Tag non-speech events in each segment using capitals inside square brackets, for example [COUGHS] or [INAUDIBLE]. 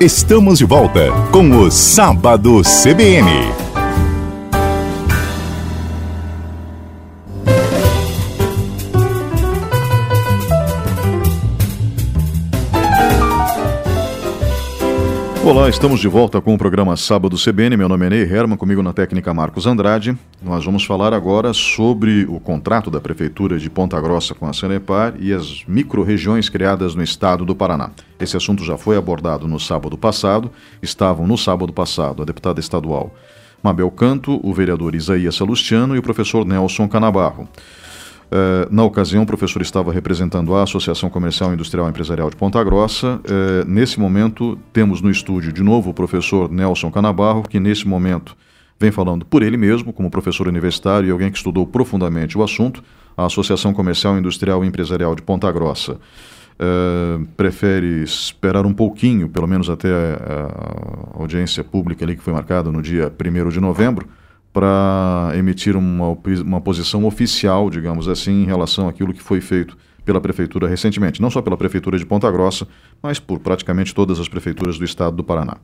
Estamos de volta com o Sábado CBN. Olá, estamos de volta com o programa Sábado CBN. Meu nome é Ney Herman, comigo na técnica Marcos Andrade. Nós vamos falar agora sobre o contrato da Prefeitura de Ponta Grossa com a Sanepar e as micro-regiões criadas no estado do Paraná. Esse assunto já foi abordado no sábado passado. Estavam no sábado passado a deputada estadual Mabel Canto, o vereador Isaías Salustiano e o professor Nelson Canabarro. Uh, na ocasião, o professor estava representando a Associação Comercial Industrial e Empresarial de Ponta Grossa. Uh, nesse momento, temos no estúdio de novo o professor Nelson Canabarro, que nesse momento vem falando por ele mesmo, como professor universitário e alguém que estudou profundamente o assunto, a Associação Comercial Industrial e Empresarial de Ponta Grossa. Uh, prefere esperar um pouquinho, pelo menos até a, a audiência pública ali que foi marcada no dia 1 de novembro, para emitir uma, uma posição oficial, digamos assim, em relação àquilo que foi feito pela prefeitura recentemente, não só pela prefeitura de Ponta Grossa, mas por praticamente todas as prefeituras do estado do Paraná.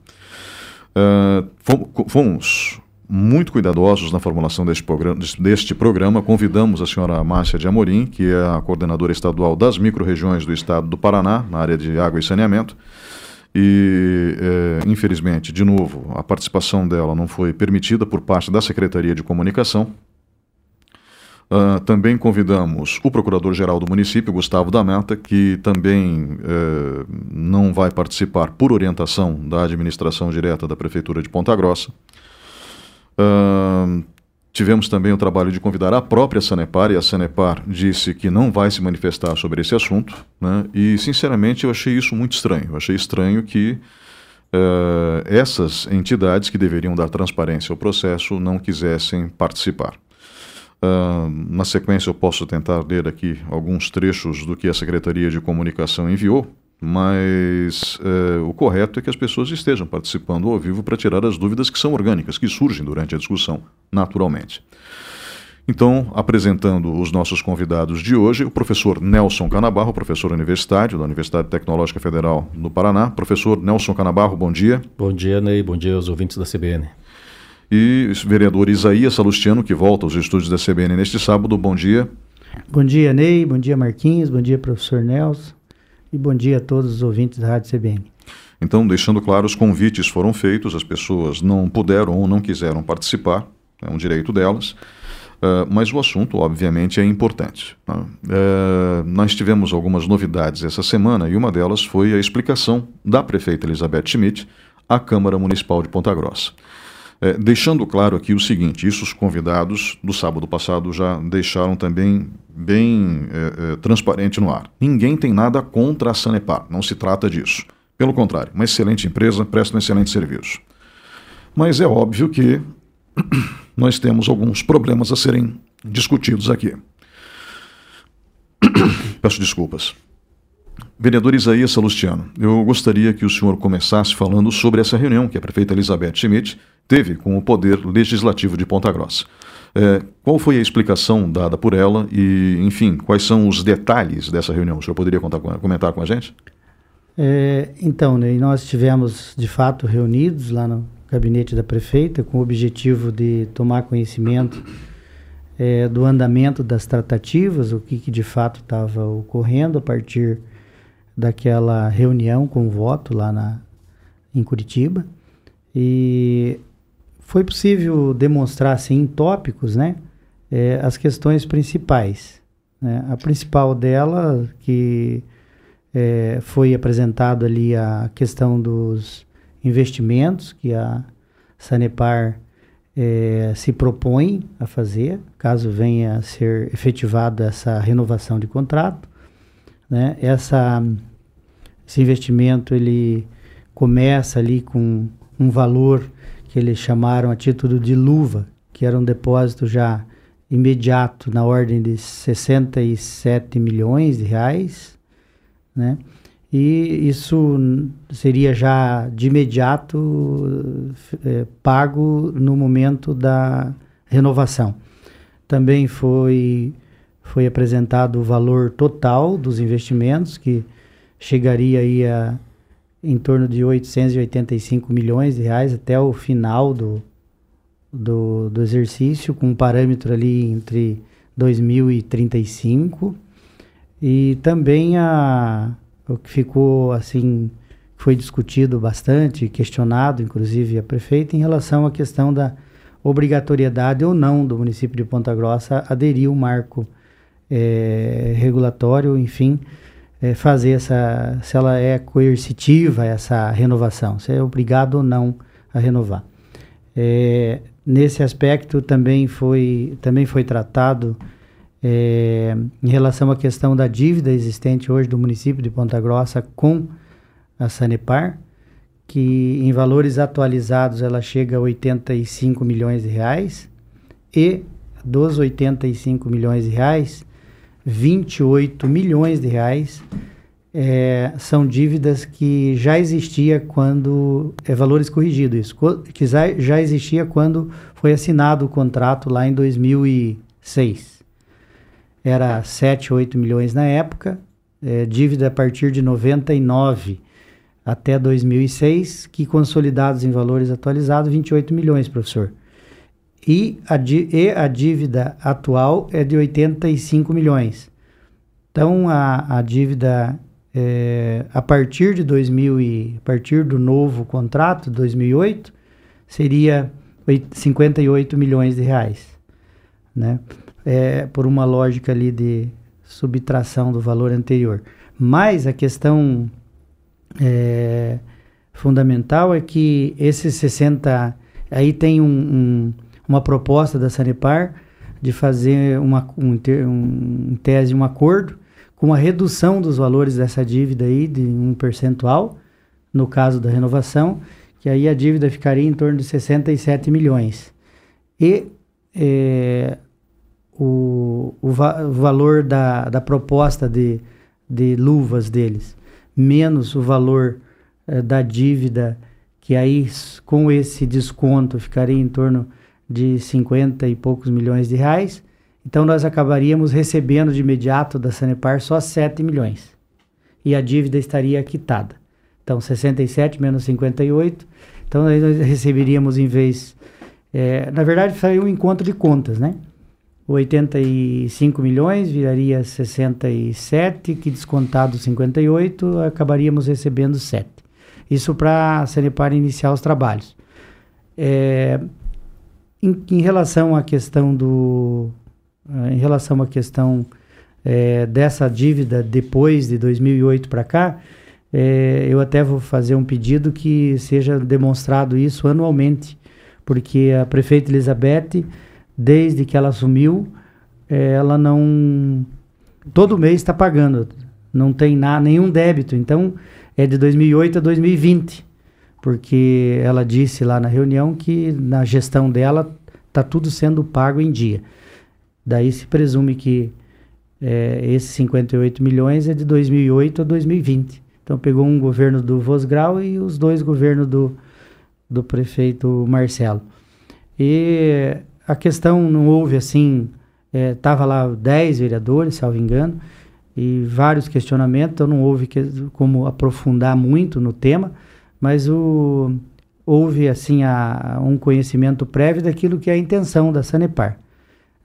Uh, fomos muito cuidadosos na formulação deste programa, deste programa. Convidamos a senhora Márcia de Amorim, que é a coordenadora estadual das micro-regiões do estado do Paraná, na área de água e saneamento, e, é, infelizmente, de novo, a participação dela não foi permitida por parte da Secretaria de Comunicação. Uh, também convidamos o Procurador-Geral do município, Gustavo da Mata, que também uh, não vai participar por orientação da administração direta da Prefeitura de Ponta Grossa. Uh, Tivemos também o trabalho de convidar a própria Sanepar, e a Sanepar disse que não vai se manifestar sobre esse assunto, né? e sinceramente eu achei isso muito estranho. Eu achei estranho que uh, essas entidades que deveriam dar transparência ao processo não quisessem participar. Uh, na sequência, eu posso tentar ler aqui alguns trechos do que a Secretaria de Comunicação enviou mas é, o correto é que as pessoas estejam participando ao vivo para tirar as dúvidas que são orgânicas, que surgem durante a discussão, naturalmente. Então, apresentando os nossos convidados de hoje, o professor Nelson Canabarro, professor universitário da Universidade Tecnológica Federal do Paraná. Professor Nelson Canabarro, bom dia. Bom dia, Ney. Bom dia aos ouvintes da CBN. E o vereador Isaías Salustiano, que volta aos estúdios da CBN neste sábado. Bom dia. Bom dia, Ney. Bom dia, Marquinhos. Bom dia, professor Nelson e bom dia a todos os ouvintes da Rádio CBN. Então, deixando claro, os convites foram feitos, as pessoas não puderam ou não quiseram participar, é um direito delas, uh, mas o assunto, obviamente, é importante. Uh, nós tivemos algumas novidades essa semana e uma delas foi a explicação da prefeita Elizabeth Schmidt à Câmara Municipal de Ponta Grossa. É, deixando claro aqui o seguinte: isso os convidados do sábado passado já deixaram também bem é, é, transparente no ar. Ninguém tem nada contra a Sanepar, não se trata disso. Pelo contrário, uma excelente empresa presta um excelente serviço. Mas é óbvio que [CLEARS THROAT] nós temos alguns problemas a serem discutidos aqui. [CLEARS THROAT] Peço desculpas. Vereador Isaías Salustiano, eu gostaria que o senhor começasse falando sobre essa reunião que a prefeita Elizabeth Schmidt teve com o Poder Legislativo de Ponta Grossa. É, qual foi a explicação dada por ela e, enfim, quais são os detalhes dessa reunião? O senhor poderia contar, comentar com a gente? É, então, né, nós estivemos de fato reunidos lá no gabinete da prefeita com o objetivo de tomar conhecimento é, do andamento das tratativas, o que, que de fato estava ocorrendo a partir daquela reunião com voto lá na, em Curitiba. E foi possível demonstrar assim, em tópicos né, é, as questões principais. Né? A principal dela, que é, foi apresentado ali a questão dos investimentos que a Sanepar é, se propõe a fazer, caso venha a ser efetivada essa renovação de contrato. Né? Essa, esse investimento ele começa ali com um valor que eles chamaram a título de luva, que era um depósito já imediato na ordem de 67 milhões de reais, né? E isso seria já de imediato é, pago no momento da renovação. Também foi, foi apresentado o valor total dos investimentos, que chegaria aí a em torno de 885 milhões de reais até o final do, do, do exercício, com um parâmetro ali entre 2035. E também a, o que ficou assim, foi discutido bastante, questionado, inclusive a prefeita, em relação à questão da obrigatoriedade ou não do município de Ponta Grossa aderir ao marco é, regulatório, enfim, é, fazer essa, se ela é coercitiva essa renovação, se é obrigado ou não a renovar. É, nesse aspecto também foi, também foi tratado é, em relação à questão da dívida existente hoje do município de Ponta Grossa com a Sanepar, que em valores atualizados ela chega a 85 milhões de reais e dos 85 milhões de reais, 28 milhões de reais é, são dívidas que já existia quando é valores corrigidos isso que já, existia quando foi assinado o contrato lá em 2006 era 7 8 milhões na época é, dívida a partir de 99 até 2006 que consolidados em valores atualizados 28 milhões professor e a, e a dívida atual é de 85 milhões. Então a, a dívida é, a partir de 2000 e, a partir do novo contrato 2008 seria 58 milhões de reais, né? É, por uma lógica ali de subtração do valor anterior. Mas a questão é, fundamental é que esses 60 aí tem um, um uma proposta da Sanepar de fazer uma, um, um, tese, um acordo com a redução dos valores dessa dívida aí de um percentual, no caso da renovação, que aí a dívida ficaria em torno de 67 milhões. E é, o, o, va o, valor da, da proposta de, de luvas deles, menos o valor é, da dívida, que aí com esse desconto ficaria em torno de 50 e poucos milhões de reais. Então nós acabaríamos recebendo de imediato da Sanepar só 7 milhões. E a dívida estaria quitada. Então 67 menos 58. Então nós receberíamos em vez. É, na verdade, foi um encontro de contas, né? 85 milhões viraria 67, que descontado 58, acabaríamos recebendo 7. Isso para a Sanepar iniciar os trabalhos. É, em, em relação à questão do. Uh, em relação à questão é, dessa dívida depois de 2008 para cá, é, eu até vou fazer um pedido que seja demonstrado isso anualmente, porque a prefeita Elizabeth, desde que ela assumiu, é, ela não. Todo mês está pagando, não tem na, nenhum débito, então é de 2008 a 2020 porque ela disse lá na reunião que na gestão dela está tudo sendo pago em dia. Daí se presume que é, esses 58 milhões é de 2008 a 2020. Então pegou um governo do Vosgrau e os dois governos do, do prefeito Marcelo. E a questão não houve assim, estava é, lá 10 vereadores, salvo engano, e vários questionamentos, então não houve que, como aprofundar muito no tema mas o, houve assim a, um conhecimento prévio daquilo que é a intenção da Sanepar,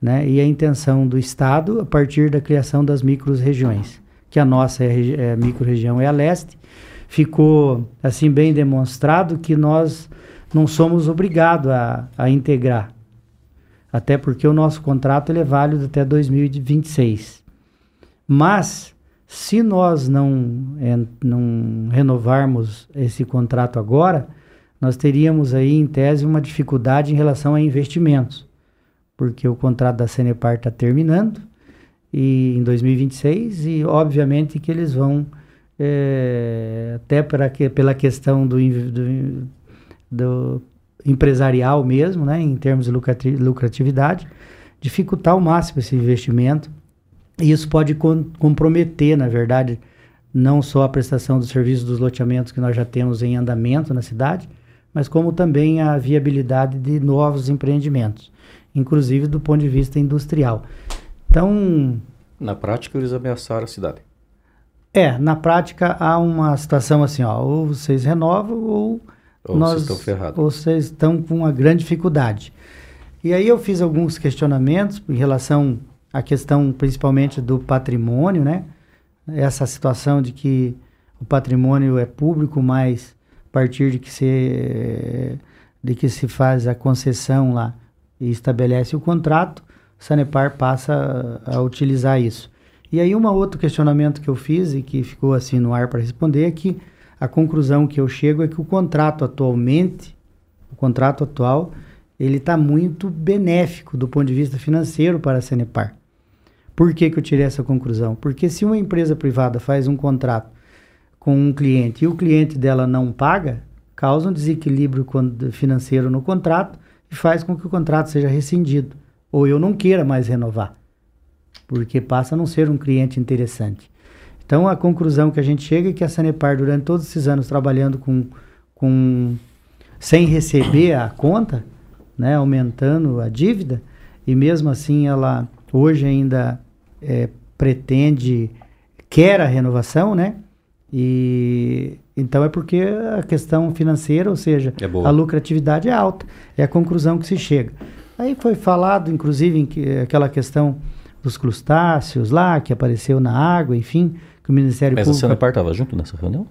né? E a intenção do Estado a partir da criação das micro-regiões, que a nossa é, é, micro-região é a leste, ficou assim bem demonstrado que nós não somos obrigados a, a integrar, até porque o nosso contrato ele é válido até 2026. Mas se nós não, é, não renovarmos esse contrato agora, nós teríamos aí, em tese, uma dificuldade em relação a investimentos, porque o contrato da Cenepar está terminando e em 2026 e, obviamente, que eles vão, é, até para que, pela questão do, do, do empresarial mesmo, né, em termos de lucratividade, dificultar ao máximo esse investimento e isso pode com, comprometer, na verdade, não só a prestação dos serviços dos loteamentos que nós já temos em andamento na cidade, mas como também a viabilidade de novos empreendimentos, inclusive do ponto de vista industrial. Então. Na prática, eles ameaçaram a cidade. É, na prática há uma situação assim, ó, ou vocês renovam ou, ou nós, vocês estão ferrados. Ou vocês estão com uma grande dificuldade. E aí eu fiz alguns questionamentos em relação à questão principalmente do patrimônio, né? Essa situação de que o patrimônio é público, mas a partir de que se, de que se faz a concessão lá e estabelece o contrato, o Sanepar passa a, a utilizar isso. E aí um outro questionamento que eu fiz e que ficou assim no ar para responder é que a conclusão que eu chego é que o contrato atualmente, o contrato atual, ele está muito benéfico do ponto de vista financeiro para a Sanepar. Por que, que eu tirei essa conclusão? Porque se uma empresa privada faz um contrato com um cliente e o cliente dela não paga, causa um desequilíbrio financeiro no contrato e faz com que o contrato seja rescindido. Ou eu não queira mais renovar, porque passa a não ser um cliente interessante. Então a conclusão que a gente chega é que a Sanepar, durante todos esses anos trabalhando com, com sem receber a conta, né, aumentando a dívida, e mesmo assim ela hoje ainda é, pretende, quer a renovação, né? E então é porque a questão financeira, ou seja, é a lucratividade é alta. É a conclusão que se chega. Aí foi falado, inclusive, em que, aquela questão dos crustáceos lá, que apareceu na água, enfim, que o Ministério Mas Público... Mas a Sanepar estava junto nessa reunião?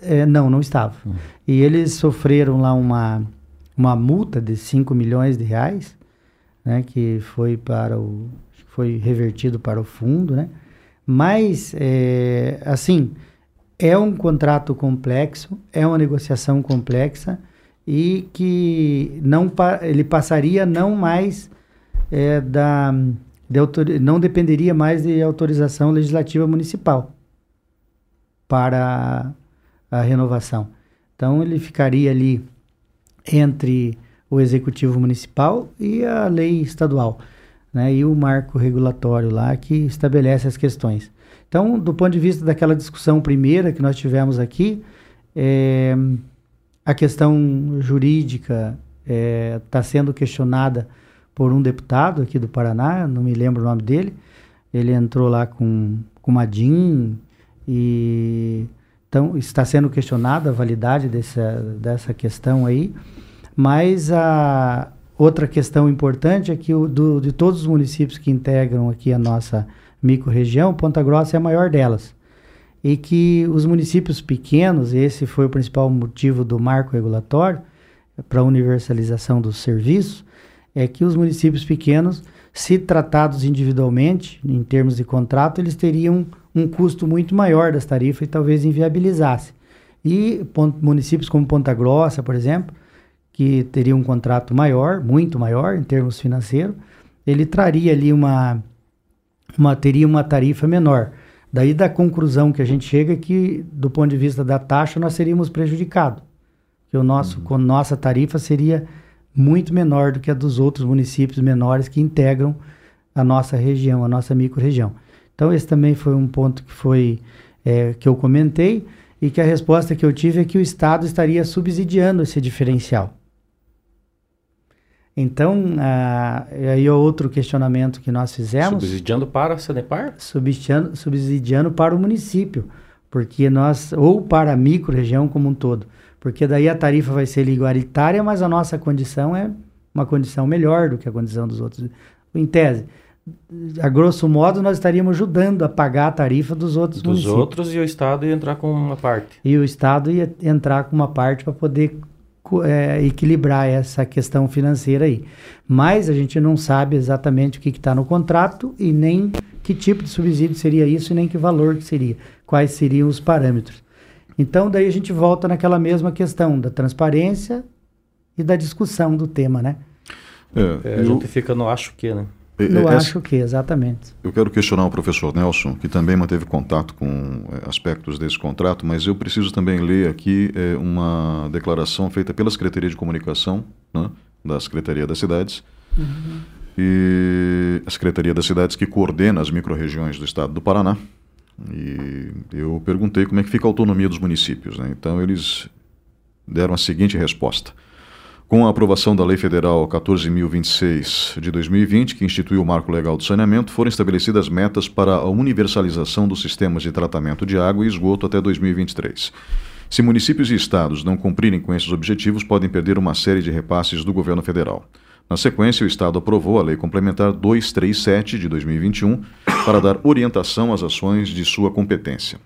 É, não, não estava. Uhum. E eles sofreram lá uma, uma multa de 5 milhões de reais, né, que foi para o foi revertido para o fundo, né? Mas, é, assim, é um contrato complexo, é uma negociação complexa e que não ele passaria não mais é, da de não dependeria mais de autorização legislativa municipal para a renovação. Então ele ficaria ali entre o executivo municipal e a lei estadual, né, e o marco regulatório lá que estabelece as questões. Então, do ponto de vista daquela discussão primeira que nós tivemos aqui, é, a questão jurídica está é, tá sendo questionada por um deputado aqui do Paraná, não me lembro o nome dele. Ele entrou lá com, com uma DIN e então está sendo questionada a validade dessa, dessa questão aí. Mas a outra questão importante é que o, do, de todos os municípios que integram aqui a nossa microrregião, Ponta Grossa é a maior delas. E que os municípios pequenos, esse foi o principal motivo do marco regulatório para a universalização dos serviços, é que os municípios pequenos, se tratados individualmente, em termos de contrato, eles teriam um custo muito maior das tarifas e talvez inviabilizasse. E municípios como Ponta Grossa, por exemplo, que teria um contrato maior, muito maior em termos financeiros, ele traria ali uma uma, teria uma tarifa menor. Daí da conclusão que a gente chega é que, do ponto de vista da taxa, nós seríamos prejudicados. Que o nosso, uhum. com nossa tarifa seria muito menor do que a dos outros municípios menores que integram a nossa região, a nossa microrregião. Então esse também foi um ponto que foi é, que eu comentei e que a resposta que eu tive é que o Estado estaria subsidiando esse diferencial. Então, ah, aí é outro questionamento que nós fizemos. Subsidiando para a Sanepar? Subsidiando, subsidiando para o município, porque nós, ou para a micro-região como um todo, porque daí a tarifa vai ser igualitária, mas a nossa condição é uma condição melhor do que a condição dos outros. Em tese, a grosso modo, nós estaríamos ajudando a pagar a tarifa dos outros dos municípios. Dos outros e o Estado ia entrar com uma parte. E o Estado ia entrar com uma parte para poder é, equilibrar essa questão financeira aí. Mas a gente não sabe exatamente o que está no contrato e nem que tipo de subsídio seria isso e nem que valor que seria, quais seriam os parâmetros. Então daí a gente volta naquela mesma questão da transparência e da discussão do tema, né? É, é, a gente fica no acho que, né? Eu acho que, exatamente. Eu quero questionar o professor Nelson, que também manteve contato com é, aspectos desse contrato, mas eu preciso também ler aqui é, uma declaração feita pela Secretaria de Comunicação, né, da Secretaria das Cidades, uhum. e a Secretaria das Cidades que coordena as micro-regiões do estado do Paraná. E eu perguntei como é que fica a autonomia dos municípios. Né? Então, eles deram a seguinte resposta. Com a aprovação da Lei Federal 14.026 de 2020, que instituiu o marco legal do saneamento, foram estabelecidas metas para a universalização dos sistemas de tratamento de água e esgoto até 2023. Se municípios e estados não cumprirem com esses objetivos, podem perder uma série de repasses do governo federal. Na sequência, o Estado aprovou a Lei Complementar 237 de 2021 para dar orientação às ações de sua competência.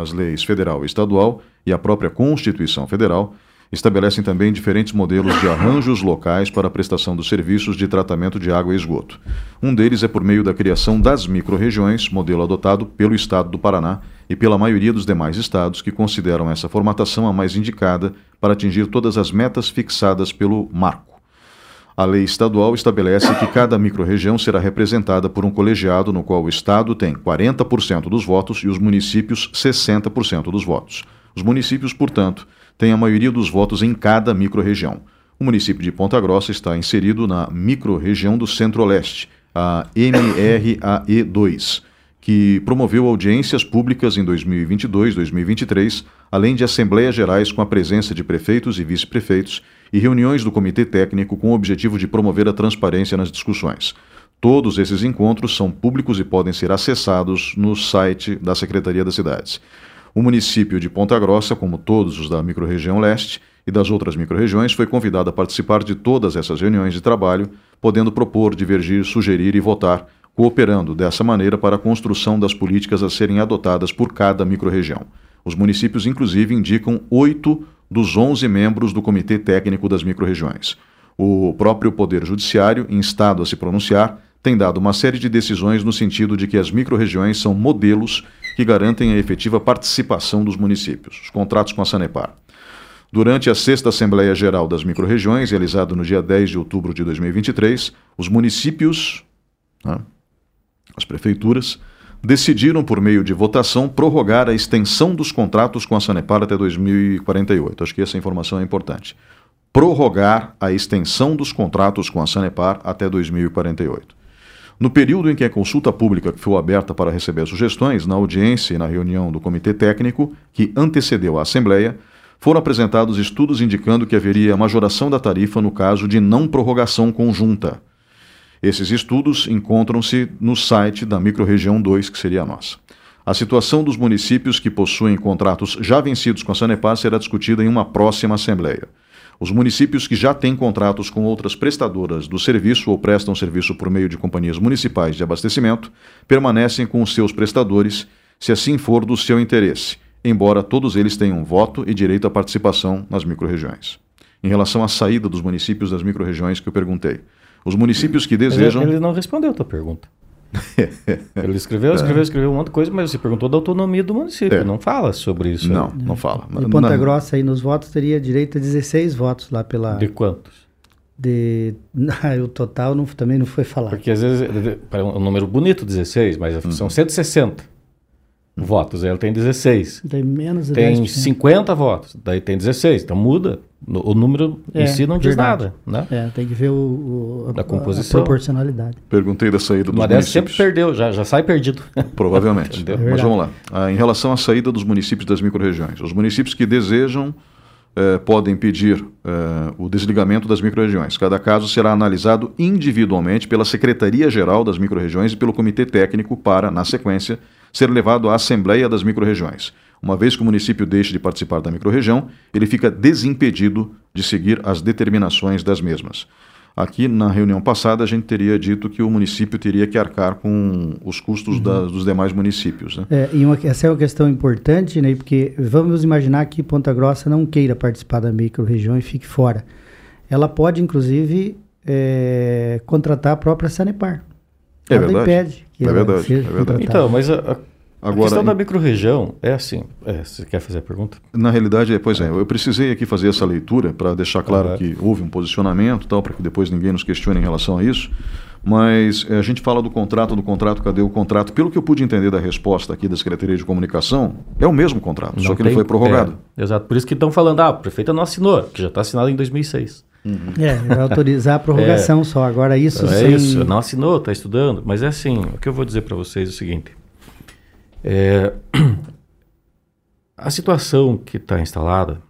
As leis federal e estadual e a própria Constituição Federal estabelecem também diferentes modelos de arranjos locais para a prestação dos serviços de tratamento de água e esgoto. Um deles é por meio da criação das microrregiões, modelo adotado pelo Estado do Paraná e pela maioria dos demais estados que consideram essa formatação a mais indicada para atingir todas as metas fixadas pelo marco. A lei estadual estabelece que cada microrregião será representada por um colegiado no qual o Estado tem 40% dos votos e os municípios 60% dos votos. Os municípios, portanto, tem a maioria dos votos em cada microrregião. O município de Ponta Grossa está inserido na microrregião do Centro-Oeste, a MRAE2, que promoveu audiências públicas em 2022 2023, além de assembleias gerais com a presença de prefeitos e vice-prefeitos e reuniões do comitê técnico com o objetivo de promover a transparência nas discussões. Todos esses encontros são públicos e podem ser acessados no site da Secretaria das Cidades. O município de Ponta Grossa, como todos os da microrregião leste e das outras microrregiões, foi convidado a participar de todas essas reuniões de trabalho, podendo propor, divergir, sugerir e votar, cooperando dessa maneira para a construção das políticas a serem adotadas por cada microrregião. Os municípios, inclusive, indicam oito dos onze membros do Comitê Técnico das Microrregiões. O próprio Poder Judiciário, instado a se pronunciar, tem dado uma série de decisões no sentido de que as microrregiões são modelos que garantem a efetiva participação dos municípios. Os contratos com a Sanepar. Durante a sexta Assembleia Geral das Microrregiões, realizada no dia 10 de outubro de 2023, os municípios, né, as prefeituras, decidiram, por meio de votação, prorrogar a extensão dos contratos com a Sanepar até 2048. Acho que essa informação é importante. Prorrogar a extensão dos contratos com a Sanepar até 2048. No período em que a consulta pública foi aberta para receber sugestões, na audiência e na reunião do Comitê Técnico, que antecedeu a Assembleia, foram apresentados estudos indicando que haveria majoração da tarifa no caso de não prorrogação conjunta. Esses estudos encontram-se no site da Microrregião 2, que seria a nossa. A situação dos municípios que possuem contratos já vencidos com a Sanepar será discutida em uma próxima Assembleia. Os municípios que já têm contratos com outras prestadoras do serviço ou prestam serviço por meio de companhias municipais de abastecimento permanecem com os seus prestadores, se assim for do seu interesse, embora todos eles tenham voto e direito à participação nas microrregiões. Em relação à saída dos municípios das microrregiões que eu perguntei, os municípios que desejam. Ele, ele não respondeu a tua pergunta. [LAUGHS] Ele escreveu, escreveu, escreveu um monte de coisa, mas você perguntou da autonomia do município. É. Não fala sobre isso. Não, não fala. E Ponta Na... Grossa aí nos votos teria direito a 16 votos lá pela. De quantos? De. [LAUGHS] o total não, também não foi falado. Porque às vezes é um número bonito, 16, mas uhum. são 160 uhum. Votos. Aí ela tem 16. Tem menos de Tem 10%. 50 votos, daí tem 16. Então muda. O número é, em si não diz verdade. nada. Né? É, tem que ver o, o a, a, composição. A proporcionalidade. Perguntei da saída dos Uma municípios. sempre perdeu, já, já sai perdido. [LAUGHS] Provavelmente. [LAUGHS] é Mas vamos lá. Ah, em relação à saída dos municípios das microrregiões. Os municípios que desejam eh, podem pedir eh, o desligamento das microrregiões. Cada caso será analisado individualmente pela Secretaria-Geral das Microrregiões e pelo Comitê Técnico para, na sequência, ser levado à Assembleia das Microrregiões. Uma vez que o município deixe de participar da microrregião, ele fica desimpedido de seguir as determinações das mesmas. Aqui na reunião passada a gente teria dito que o município teria que arcar com os custos uhum. da, dos demais municípios. Né? É, e uma, essa é uma questão importante, né? Porque vamos imaginar que Ponta Grossa não queira participar da microrregião e fique fora. Ela pode, inclusive, é, contratar a própria Sanepar. É Nada verdade. impede que é verdade, é verdade. Então, mas a, a Agora, a questão da microrregião é assim. É, você quer fazer a pergunta? Na realidade, pois é, eu precisei aqui fazer essa leitura para deixar claro uhum. que houve um posicionamento, tal, para que depois ninguém nos questione em relação a isso. Mas é, a gente fala do contrato, do contrato, cadê o contrato? Pelo que eu pude entender da resposta aqui da Secretaria de Comunicação, é o mesmo contrato, não só que tem, ele foi prorrogado. É, exato, por isso que estão falando, ah, a prefeita não assinou, que já está assinado em 2006. Uhum. É, vai autorizar a [LAUGHS] prorrogação é, só. Agora isso é sem... isso, não assinou, está estudando. Mas é assim, o que eu vou dizer para vocês é o seguinte. É, [CLEARS THROAT] a situação que está instalada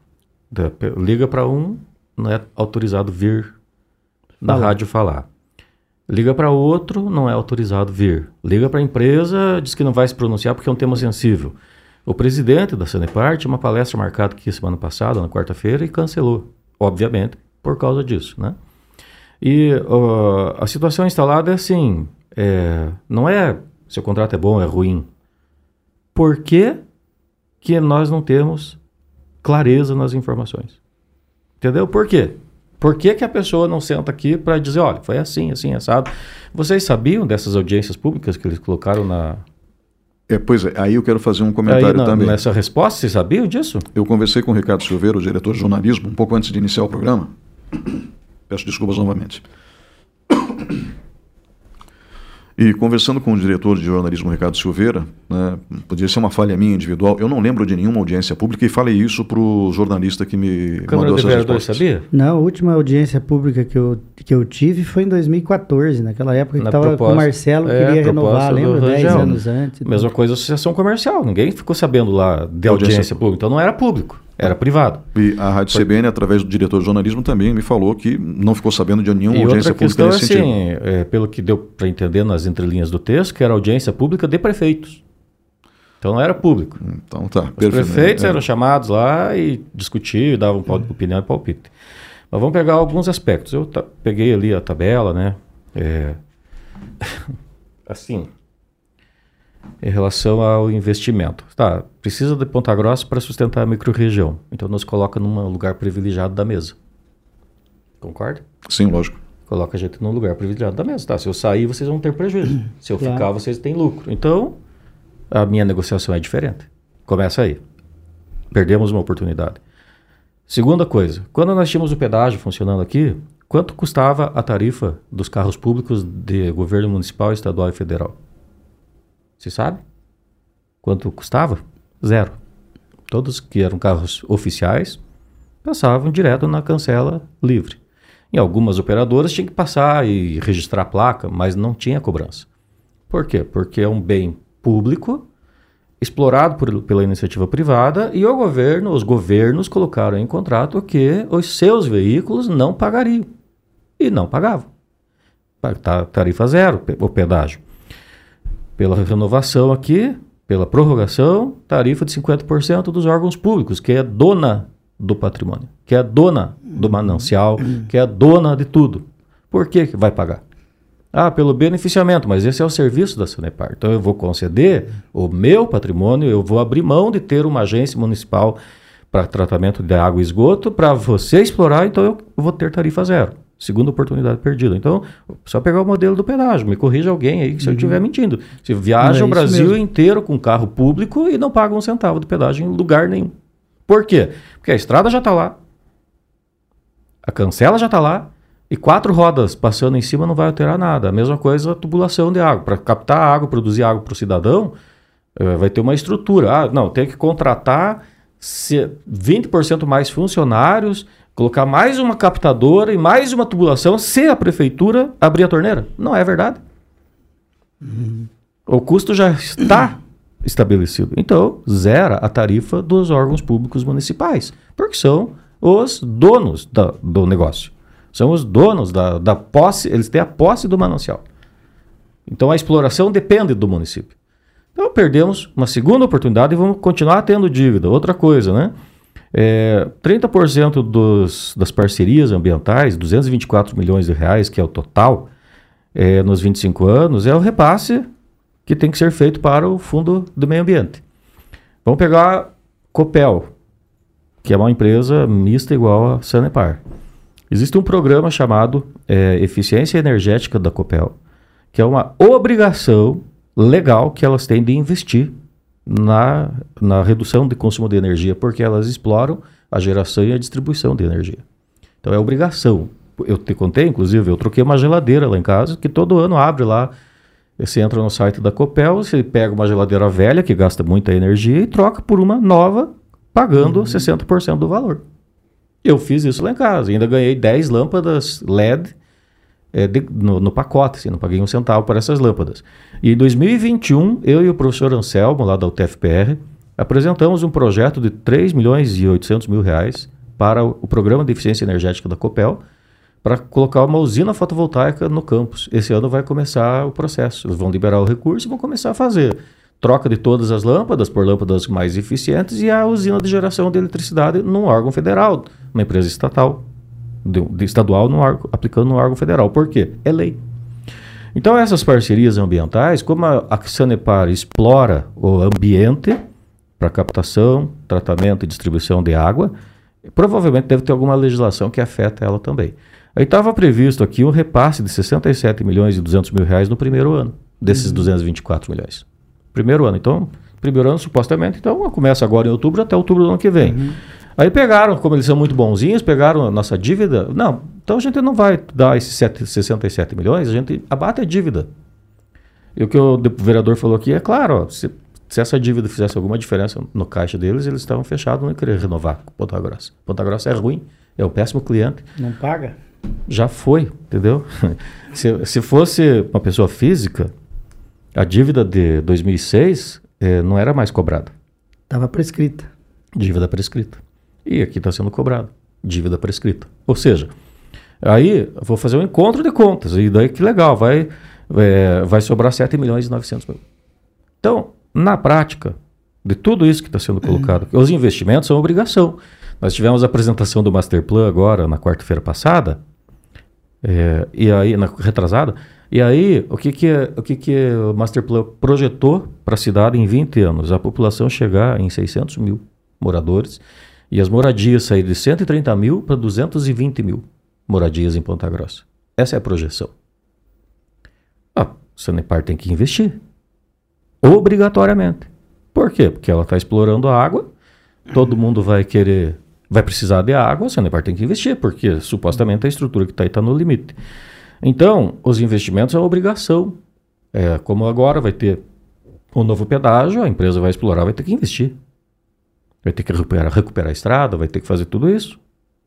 da, liga para um não é autorizado vir na Fala. rádio falar. Liga para outro, não é autorizado vir. Liga para a empresa, diz que não vai se pronunciar porque é um tema sensível. O presidente da Sanepar tinha uma palestra marcada aqui semana passada, na quarta-feira, e cancelou, obviamente, por causa disso, né? E uh, a situação instalada é assim, é, não é se o contrato é bom ou é ruim. Por que, que nós não temos clareza nas informações? Entendeu? Por quê? Por que, que a pessoa não senta aqui para dizer, olha, foi assim, assim, assado? Vocês sabiam dessas audiências públicas que eles colocaram na. É, pois é, aí eu quero fazer um comentário aí, na, também. Nessa resposta, vocês sabiam disso? Eu conversei com o Ricardo Silveira, o diretor de jornalismo, um pouco antes de iniciar o programa. [COUGHS] Peço desculpas novamente. E conversando com o diretor de jornalismo, Ricardo Silveira, né, podia ser uma falha minha individual, eu não lembro de nenhuma audiência pública e falei isso para o jornalista que me Câmara mandou essas respostas. sabia? Não, a última audiência pública que eu, que eu tive foi em 2014, naquela época que estava com o Marcelo, é, queria renovar, lembra? 10 anos antes. Mesma coisa associação comercial, ninguém ficou sabendo lá de audiência, audiência pública, então não era público. Era privado. E a Rádio Foi. CBN, através do diretor de jornalismo, também me falou que não ficou sabendo de nenhuma e audiência pública nesse assim, sentido. É, pelo que deu para entender nas entrelinhas do texto, que era audiência pública de prefeitos. Então não era público. Então tá. Os perfeito. prefeitos é. eram chamados lá e discutiam, davam é. opinião e palpite. Mas vamos pegar alguns aspectos. Eu peguei ali a tabela, né? É... [LAUGHS] assim, em relação ao investimento. Tá, precisa de Ponta Grossa para sustentar a microrregião. Então nos coloca num lugar privilegiado da mesa. Concorda? Sim, lógico. Coloca a gente num lugar privilegiado da mesa. Tá, se eu sair, vocês vão ter prejuízo. [CLEARS THROAT] Se eu claro. ficar, vocês têm lucro. Então, a minha negociação é diferente. Começa aí. Perdemos uma oportunidade. Segunda coisa, quando nós tínhamos o pedágio funcionando aqui, quanto custava a tarifa dos carros públicos de governo municipal, estadual e federal? Você sabe? Quanto custava? Zero. Todos que eram carros oficiais passavam direto na cancela livre. Em algumas operadoras tinha que passar e registrar a placa, mas não tinha cobrança. Por quê? Porque é um bem público explorado por, pela iniciativa privada e o governo, os governos colocaram em contrato que os seus veículos não pagariam. E não pagavam. Tarifa zero, o pedágio pela renovação aqui, pela prorrogação, tarifa de 50% dos órgãos públicos, que é dona do patrimônio, que é dona do manancial, que é dona de tudo. Por que, que vai pagar? Ah, pelo beneficiamento, mas esse é o serviço da Sanepar. Então eu vou conceder o meu patrimônio, eu vou abrir mão de ter uma agência municipal para tratamento de água e esgoto, para você explorar, então eu vou ter tarifa zero. Segunda oportunidade perdida. Então, só pegar o modelo do pedágio. Me corrija alguém aí se uhum. eu estiver mentindo. Você viaja é o Brasil mesmo. inteiro com carro público e não paga um centavo de pedágio em lugar nenhum. Por quê? Porque a estrada já está lá, a cancela já está lá, e quatro rodas passando em cima não vai alterar nada. A mesma coisa a tubulação de água. Para captar água, produzir água para o cidadão, eh, vai ter uma estrutura. Ah, não, tem que contratar 20% mais funcionários colocar mais uma captadora e mais uma tubulação se a prefeitura abrir a torneira. Não é verdade. Uhum. O custo já está estabelecido. Então, zera a tarifa dos órgãos públicos municipais, porque são os donos da, do negócio. São os donos da, da posse, eles têm a posse do manancial. Então, a exploração depende do município. Então, perdemos uma segunda oportunidade e vamos continuar tendo dívida. Outra coisa, né? É, 30% dos, das parcerias ambientais, 224 milhões de reais, que é o total, é, nos 25 anos, é o repasse que tem que ser feito para o Fundo do Meio Ambiente. Vamos pegar Copel, que é uma empresa mista igual a Sanepar. Existe um programa chamado é, Eficiência Energética da Copel, que é uma obrigação legal que elas têm de investir na, na redução de consumo de energia, porque elas exploram a geração e a distribuição de energia. Então é obrigação. Eu te contei, inclusive, eu troquei uma geladeira lá em casa, que todo ano abre lá. Você entra no site da Copel, você pega uma geladeira velha, que gasta muita energia, e troca por uma nova, pagando uhum. 60% do valor. Eu fiz isso lá em casa. Ainda ganhei 10 lâmpadas LED é, de, no, no, pacote, assim, não paguei um centavo por essas lâmpadas. E em 2021, eu e o professor Anselmo, lá da UTFPR, apresentamos um projeto de 3 milhões e 800 mil reais para o, o programa de eficiência energética da Copel para colocar uma usina fotovoltaica no campus. Esse ano vai começar o processo. Eles vão liberar o recurso e vão começar a fazer troca de todas as lâmpadas por lâmpadas mais eficientes e a usina de geração de eletricidade num órgão federal, uma empresa estatal, de, de estadual no órgão, aplicando no órgão federal. Por quê? É lei. Então essas parcerias ambientais, como a, a Sanepar explora o ambiente para captação, tratamento e distribuição de água, provavelmente deve ter alguma legislação que afeta ela também. Aí estava previsto aqui um repasse de 67 milhões e 200 mil reais no primeiro ano, desses uhum. 224 milhões. Primeiro ano. Então, primeiro ano, supostamente, então começa agora em outubro até outubro do ano que vem. Uhum. Aí pegaram, como eles são muito bonzinhos, pegaram a nossa dívida. Não, então a gente não vai dar esses 7, 67 milhões, a gente abate a dívida. E o que o vereador falou aqui é claro, ó, se, se, essa dívida fizesse alguma diferença no caixa deles, eles estavam fechados, não querer renovar com Ponta Grossa. Ponta Grossa é ruim, é um péssimo cliente. Não paga? Já foi, entendeu? [LAUGHS] se, se fosse uma pessoa física, a dívida de 2006 eh, não era mais cobrada. Estava prescrita. Dívida prescrita. E aqui está sendo cobrado. Dívida prescrita. Ou seja, aí vou fazer um encontro de contas. E daí que legal, vai, é, vai sobrar 7 milhões e 900 mil. Então, na prática, de tudo isso que está sendo colocado, uhum. os investimentos são obrigação. Nós tivemos a apresentação do Master Plan agora, na quarta-feira passada, é, e aí, na retrasada, e aí, o que, que, é, o, que, que o Masterplan projetou para a cidade em 20 anos? A população chegar em 600 mil moradores e as moradias sair de 130 mil para 220 mil moradias em Ponta Grossa. Essa é a projeção. Ah, a Sanepar tem que investir. Obrigatoriamente. Por quê? Porque ela está explorando a água, todo mundo vai querer, vai precisar de água, a Sanepar tem que investir, porque supostamente a estrutura que está aí está no limite. Então, os investimentos é uma obrigação. É, como agora vai ter um novo pedágio, a empresa vai explorar, vai ter que investir. Vai ter que recuperar, recuperar a estrada, vai ter que fazer tudo isso.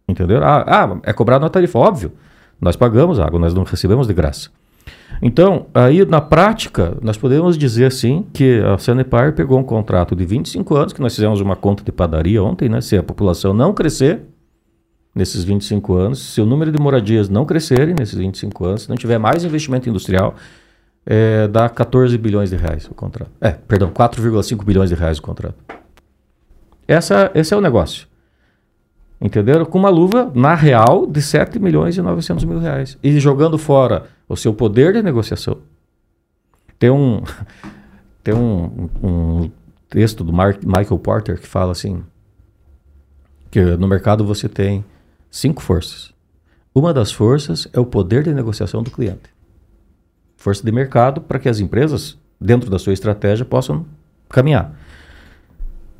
Entendeu? Ah, ah, é cobrado na tarifa, óbvio. Nós pagamos água, nós não recebemos de graça. Então, aí na prática, nós podemos dizer assim que a Sanepar pegou um contrato de 25 anos, que nós fizemos uma conta de padaria ontem, né? Se a população não crescer, nesses 25 anos, se o número de moradias não crescerem nesses 25 anos, se não tiver mais investimento industrial, é, dá 14 bilhões de reais o contrato. É, perdão, 4,5 bilhões de reais o contrato. Essa, esse é o negócio. Entenderam? Com uma luva, na real, de 7 milhões e 900 mil reais. E jogando fora o seu poder de negociação. Tem um, [LAUGHS] tem um, um texto do Mark, Michael Porter que fala assim, que no mercado você tem cinco forças. Uma das forças é o poder de negociação do cliente. Força de mercado para que as empresas, dentro da sua estratégia, possam caminhar.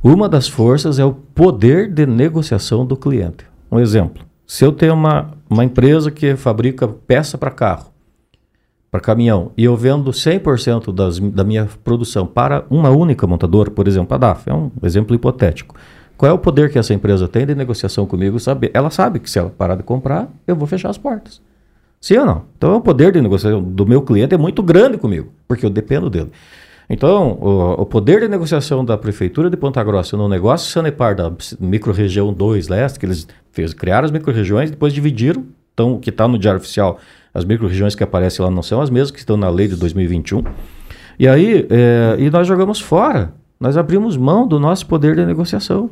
Uma das forças é o poder de negociação do cliente. Um exemplo: se eu tenho uma, uma empresa que fabrica peça para carro, para caminhão, e eu vendo 100% das, da minha produção para uma única montadora, por exemplo, a DAF, é um exemplo hipotético. Qual é o poder que essa empresa tem de negociação comigo? Sabe? Ela sabe que se ela parar de comprar, eu vou fechar as portas. Sim ou não? Então o poder de negociação do meu cliente é muito grande comigo, porque eu dependo dele. Então, o, o poder de negociação da Prefeitura de Ponta Grossa no negócio Sanepar da microrregião 2 leste, que eles fez, criaram as microrregiões, depois dividiram, então o que está no Diário Oficial, as microrregiões que aparecem lá não são as mesmas que estão na lei de 2021. E aí, é, e nós jogamos fora, nós abrimos mão do nosso poder de negociação.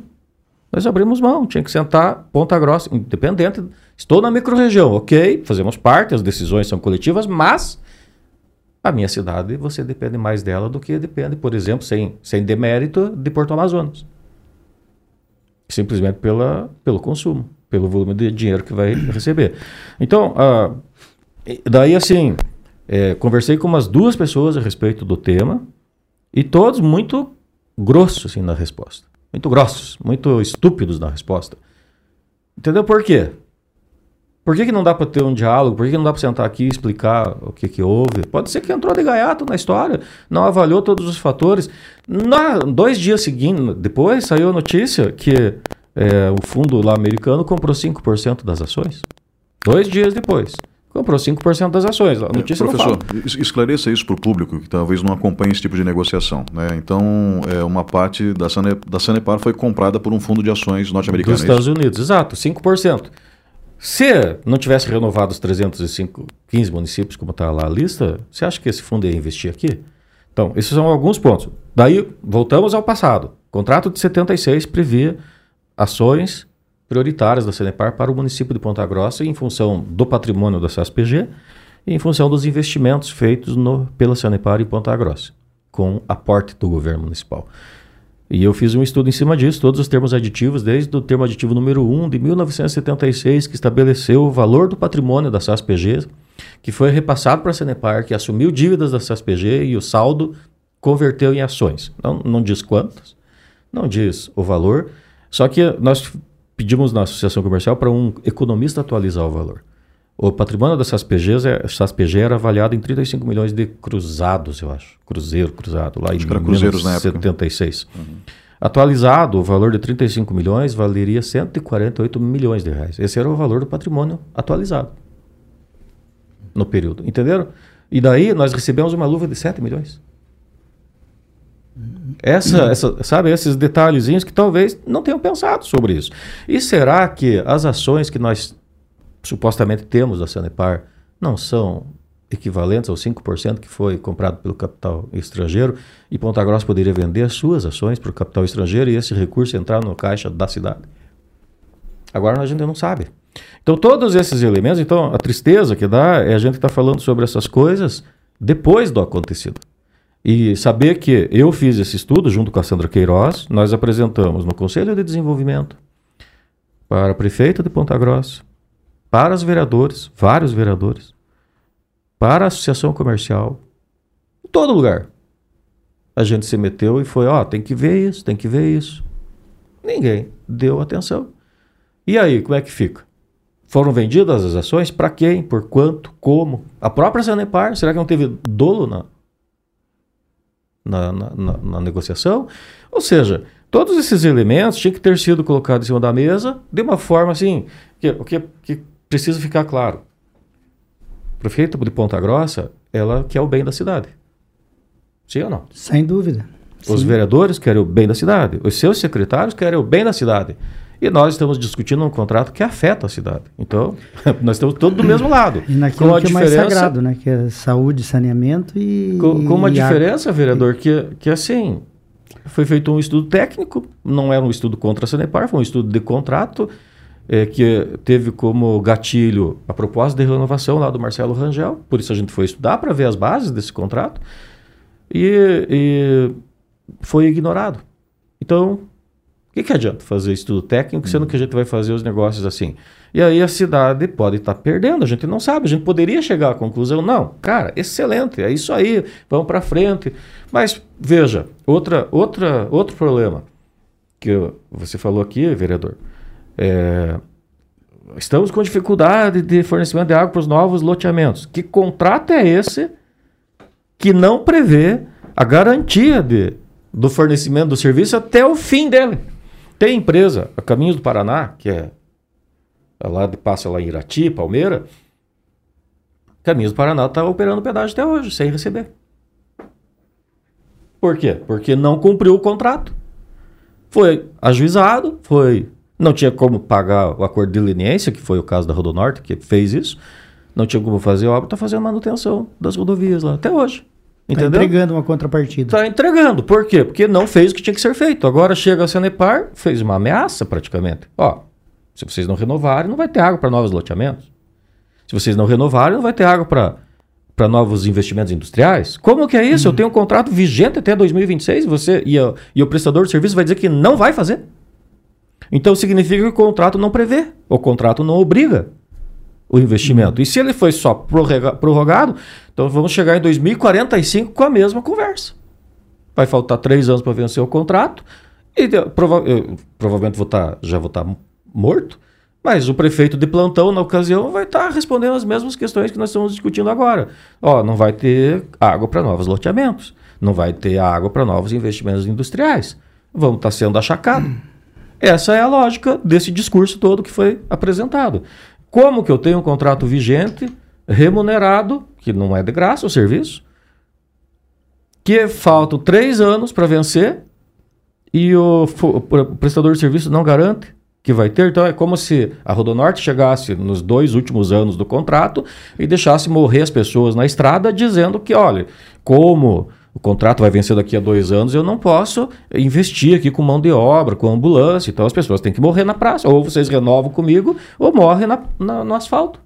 Nós abrimos mão, tinha que sentar ponta grossa, independente. Estou na microrregião, ok, fazemos parte, as decisões são coletivas, mas a minha cidade, você depende mais dela do que depende, por exemplo, sem, sem demérito, de Porto Amazonas. Simplesmente pela, pelo consumo, pelo volume de dinheiro que vai receber. Então, ah, daí assim, é, conversei com umas duas pessoas a respeito do tema e todos muito grossos assim, na resposta muito grossos, muito estúpidos na resposta. Entendeu por quê? Por que, que não dá para ter um diálogo? Por que, que não dá para sentar aqui e explicar o que, que houve? Pode ser que entrou de gaiato na história, não avaliou todos os fatores. Na, dois dias seguintes, depois, saiu a notícia que é, o fundo lá americano comprou 5% das ações. Dois dias depois. comprou 5% das ações. A é, notícia é, professor, esclareça isso para o público que talvez não acompanhe esse tipo de negociação. Né? Então, é, uma parte da, Sane, da Sanepar foi comprada por um fundo de ações norte-americano. Dos é Estados Unidos, exato, 5%. Se não tivesse renovado os 305, 15 municípios, como está lá a lista, você acha que esse fundo ia investir aqui? Então, esses são alguns pontos. Daí, voltamos ao passado. O contrato de 76 previa ações prioritárias da Sanepar para o município de Ponta Grossa em função do patrimônio da SASPG e em função dos investimentos feitos no, pela Sanepar em Ponta Grossa, com aporte do governo municipal. E eu fiz um estudo em cima disso, todos os termos aditivos, desde o termo aditivo número 1 de 1976, que estabeleceu o valor do patrimônio da SASPG, que foi repassado para a Sanepar, que assumiu dívidas da SASPG e o saldo converteu em ações. Não, não diz quantas, não diz o valor, só que nós pedimos na associação comercial para um economista atualizar o valor. O patrimônio da SASPG, é, SASPG era avaliado em 35 milhões de cruzados, eu acho. Cruzeiro, cruzado, lá acho em 1976. Uhum. Atualizado, o valor de 35 milhões valeria 148 milhões de reais. Esse era o valor do patrimônio atualizado no período. Entenderam? E daí nós recebemos uma luva de 7 milhões. Essa, essa, sabe, esses detalhezinhos que talvez não tenham pensado sobre isso. E será que as ações que nós supostamente temos da Sanepar não são equivalentes aos 5% que foi comprado pelo capital estrangeiro e Ponta Grossa poderia vender as suas ações para o capital estrangeiro e esse recurso entrar no caixa da cidade? Agora a gente não sabe. Então todos esses elementos, então a tristeza que dá é a gente estar tá falando sobre essas coisas depois do acontecido. E saber que eu fiz esse estudo junto com a Sandra Queiroz, nós apresentamos no Conselho de Desenvolvimento, para a prefeita de Ponta Grossa, para os vereadores, vários vereadores, para a associação comercial, em todo lugar. A gente se meteu e foi, ó, oh, tem que ver isso, tem que ver isso. Ninguém deu atenção. E aí, como é que fica? Foram vendidas as ações? Para quem? Por quanto? Como? A própria Sanepar, será que não teve dolo na, na, na, na, negociação. Ou seja, todos esses elementos tinham que ter sido colocados em cima da mesa de uma forma assim, que, que, que precisa ficar claro. O prefeito de Ponta Grossa, ela quer o bem da cidade. Sim ou não? Sem dúvida. Os Sim. vereadores querem o bem da cidade. Os seus secretários querem o bem da cidade. E nós estamos discutindo um contrato que afeta a cidade. Então, [LAUGHS] nós estamos todos do mesmo lado. E naquilo com a que diferença, é mais sagrado, né? Que é saúde, saneamento e. Com, com uma e diferença, ar... vereador, que, que assim. Foi feito um estudo técnico, não era um estudo contra a Sanepar, foi um estudo de contrato, é, que teve como gatilho a proposta de renovação lá do Marcelo Rangel, por isso a gente foi estudar para ver as bases desse contrato, e, e foi ignorado. Então, o que, que adianta fazer estudo técnico, sendo que a gente vai fazer os negócios assim? E aí a cidade pode estar tá perdendo, a gente não sabe, a gente poderia chegar à conclusão, não, cara, excelente, é isso aí, vamos para frente. Mas veja, outra, outra, outro problema que você falou aqui, vereador, é, estamos com dificuldade de fornecimento de água para os novos loteamentos. Que contrato é esse que não prevê a garantia de, do fornecimento do serviço até o fim dele? Tem empresa, a Caminhos do Paraná, que é lá de passa lá em Irati, Palmeira, Caminhos do Paraná está operando pedágio até hoje, sem receber. Por quê? Porque não cumpriu o contrato. Foi ajuizado, foi. Não tinha como pagar o acordo de leniência, que foi o caso da Rodonorte, que fez isso. Não tinha como fazer obra, está fazendo manutenção das rodovias lá, até hoje. Está entregando uma contrapartida. Está entregando. Por quê? Porque não fez o que tinha que ser feito. Agora chega a Sanepar, fez uma ameaça praticamente. Ó, se vocês não renovarem, não vai ter água para novos loteamentos. Se vocês não renovarem, não vai ter água para novos investimentos industriais? Como que é isso? Eu tenho um contrato vigente até 2026 você, e, e o prestador de serviço vai dizer que não vai fazer? Então significa que o contrato não prevê, o contrato não obriga o investimento. Uhum. E se ele foi só prorrogado, então vamos chegar em 2045 com a mesma conversa. Vai faltar três anos para vencer o contrato e prova eu, provavelmente vou tá, já vou estar tá morto, mas o prefeito de plantão, na ocasião, vai estar tá respondendo as mesmas questões que nós estamos discutindo agora. Ó, não vai ter água para novos loteamentos, não vai ter água para novos investimentos industriais. Vamos estar tá sendo achacado. Essa é a lógica desse discurso todo que foi apresentado. Como que eu tenho um contrato vigente, remunerado, que não é de graça o serviço, que faltam três anos para vencer e o, o, prestador de serviço não garante que vai ter. Então é como se a Rodonorte chegasse nos dois últimos anos do contrato e deixasse morrer as pessoas na estrada dizendo que, olha, como o contrato vai vencer daqui a dois anos, eu não posso investir aqui com mão de obra, com ambulância. Então as pessoas têm que morrer na praça. Ou vocês renovam comigo, ou morrem na, na, no asfalto.